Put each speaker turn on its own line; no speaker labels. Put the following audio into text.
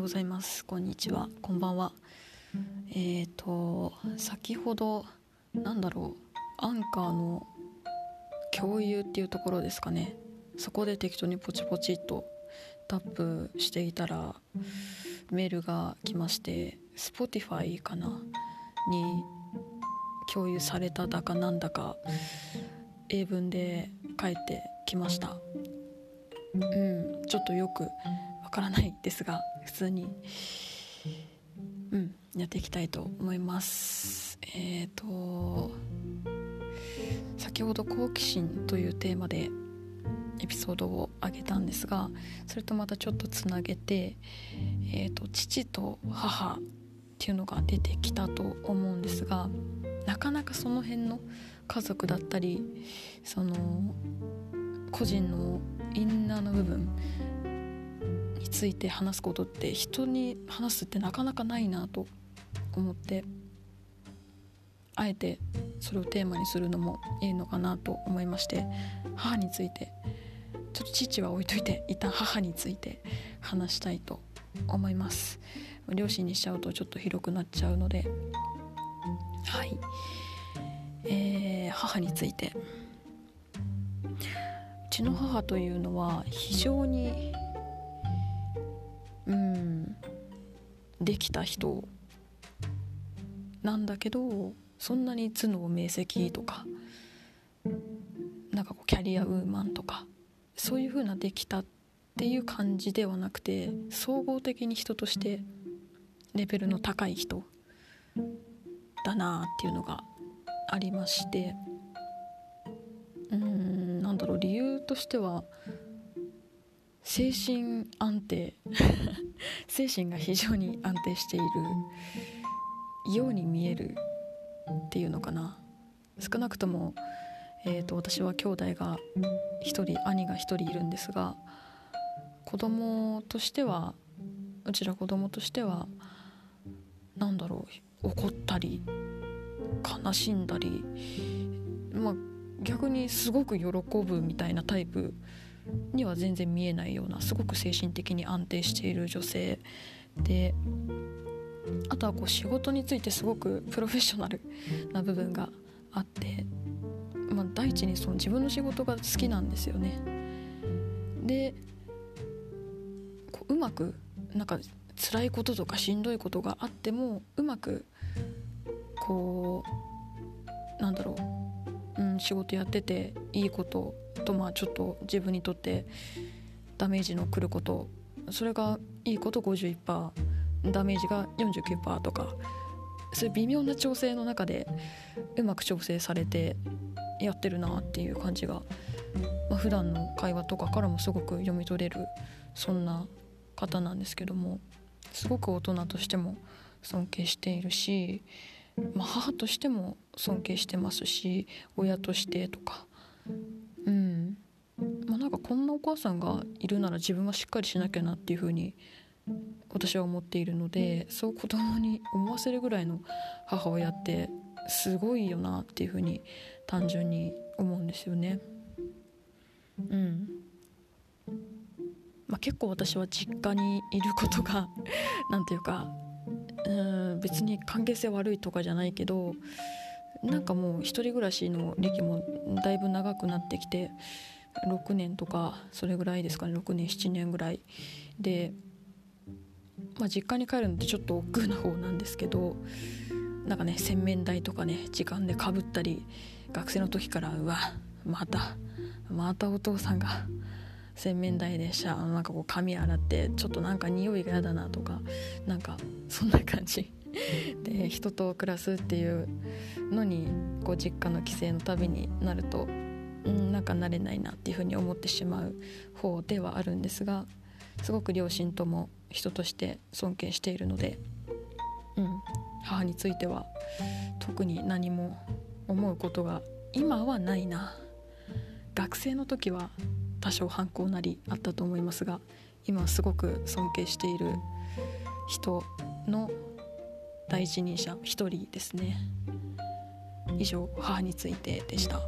ようございます。こんにちは。こんばんは。えっ、ー、と先ほどなんだろう。アンカーの共有っていうところですかね。そこで適当にポチポチっとタップしていたらメールが来まして Spotify かな？に共有されただかなんだか英文で書いてきました。うんちょっとよくわからないですが普通に。うんやっていきたいと思います。えっ、ー、と先ほど好奇心というテーマでエピソードをあげたんですがそれとまたちょっとつなげて、えーと、父と母っていうのが出てきたと思うんですがなかなかその辺の家族だったりその個人のインナーの部分について話すことって人に話すってなかなかないなと思ってあえてそれをテーマにするのもいいのかなと思いまして母についてちょっと父は置いといて一旦母について話したいと思います。両親にしちゃうとちょっと広くなっちゃうのではい、えー、母について。うちの母というのは非常にできた人なんだけどそんなに頭脳明晰とかなんかこうキャリアウーマンとかそういう風なできたっていう感じではなくて総合的に人としてレベルの高い人だなっていうのがありまして。うーんなんだろう理由としては精神安定。精神が非常に安定しているように見えるっていうのかな。少なくとも、えーと、私は兄弟が1人兄が1人いるんですが子供としてはうちら子供としては何だろう怒ったり悲しんだりまあ逆にすごく喜ぶみたいなタイプには全然見えないようなすごく精神的に安定している女性であとはこう仕事についてすごくプロフェッショナルな部分があって、まあ、第一にその自分の仕事が好きなんですよね。でこううまくなんか辛いこととかしんどいことがあってもうまくこうなんだろう、うん、仕事やってていいこととまあちょっと自分にとってダメージのくることそれがいいこと51%ダメージが49%とかそういう微妙な調整の中でうまく調整されてやってるなっていう感じが、まあ、普段の会話とかからもすごく読み取れるそんな方なんですけどもすごく大人としても尊敬しているし、まあ、母としても尊敬してますし親としてとか。うん。まあなんかこんなお母さんがいるなら自分はしっかりしなきゃなっていうふうに私は思っているのでそう子供に思わせるぐらいの母親ってすごいよなっていうふうに単純に思うんですよね。うん。まあ、結構私は実家にいることが何ていうかうん別に関係性悪いとかじゃないけどなんかもう一人暮らしの歴もだいぶ長くなってきて6年とかそれぐらいですかね6年7年ぐらい。でまあ、実家に帰るのってちょっと億劫な方なんですけどなんかね洗面台とかね時間でかぶったり学生の時からうわまたまたお父さんが洗面台でしゃなんかこう髪洗ってちょっとなんか匂いが嫌だなとかなんかそんな感じ。で人と暮らすっていうのにこう実家の帰省の旅になるとんなんか慣れないなっていうふうに思ってしまう方ではあるんですがすごく両親とも人として尊敬しているので、うん、母については特に何も思うことが今はないな。学生の時は多少反抗なりあったと思いますが今はすごく尊敬している人の第一人者一人ですね以上母についてでした。